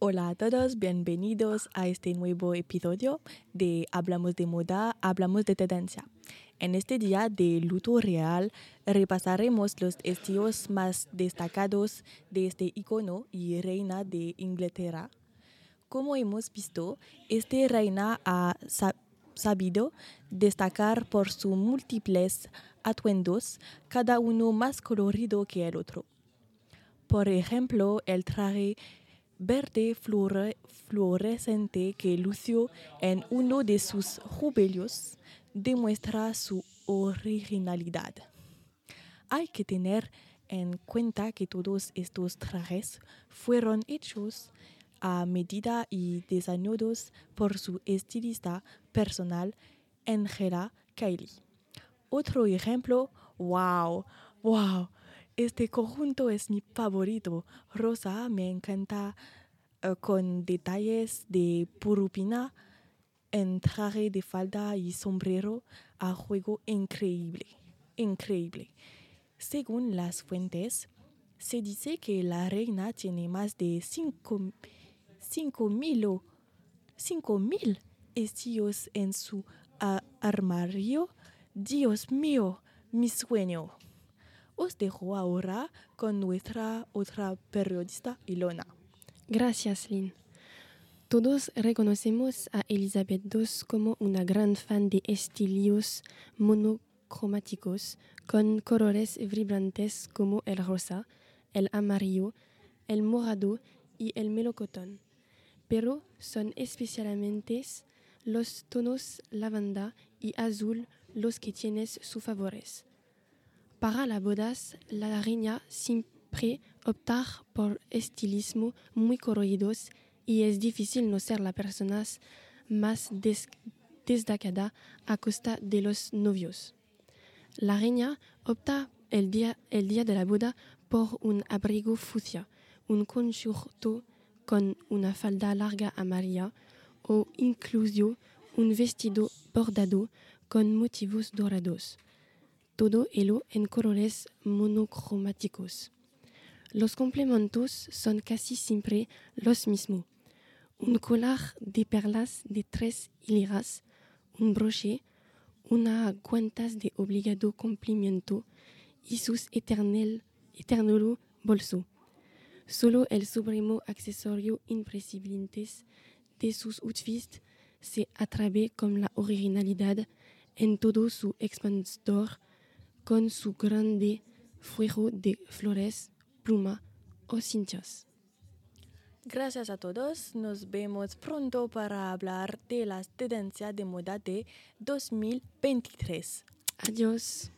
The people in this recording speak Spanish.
Hola a todos, bienvenidos a este nuevo episodio de Hablamos de moda, hablamos de tendencia. En este día de luto real repasaremos los estilos más destacados de este icono y reina de Inglaterra. Como hemos visto, este reina ha sabido destacar por sus múltiples atuendos, cada uno más colorido que el otro. Por ejemplo, el traje verde fluorescente que lució en uno de sus jubileos demuestra su originalidad. Hay que tener en cuenta que todos estos trajes fueron hechos a medida y diseñados por su estilista personal, Angela Kylie. Otro ejemplo, wow, wow, este conjunto es mi favorito. Rosa me encanta eh, con detalles de purupina en traje de falda y sombrero a juego increíble, increíble. Según las fuentes, se dice que la reina tiene más de 5 mil cinco mil estilos en su armario. Dios mío, mi sueño. Os dejo ahora con nuestra otra periodista, Ilona. Gracias, Lynn. Todos reconocemos a Elizabeth II como una gran fan de estilos monocromáticos con colores vibrantes como el rosa, el amarillo, el morado y el melocotón. Pero son especialmente los tonos lavanda y azul los que tienen sus favores. Para las bodas, la reina siempre opta por estilismo muy coloridos y es difícil no ser la persona más destacada a costa de los novios. La reina opta el día, el día de la boda por un abrigo fucsia, un conjunto con una falda larga amarilla o incluso un vestido bordado con motivos dorados todo ello en colores monocromáticos. Los complementos son casi siempre los mismos. Un collar de perlas de tres hileras, un broche, una guantas de obligado complemento y sus eternel, bolso. Solo el supremo accesorio imprescindible de sus outfits se atreve con la originalidad en todo su expansor con su grande fuego de flores, pluma o cinchas. Gracias a todos. Nos vemos pronto para hablar de las tendencias de moda de 2023. Adiós.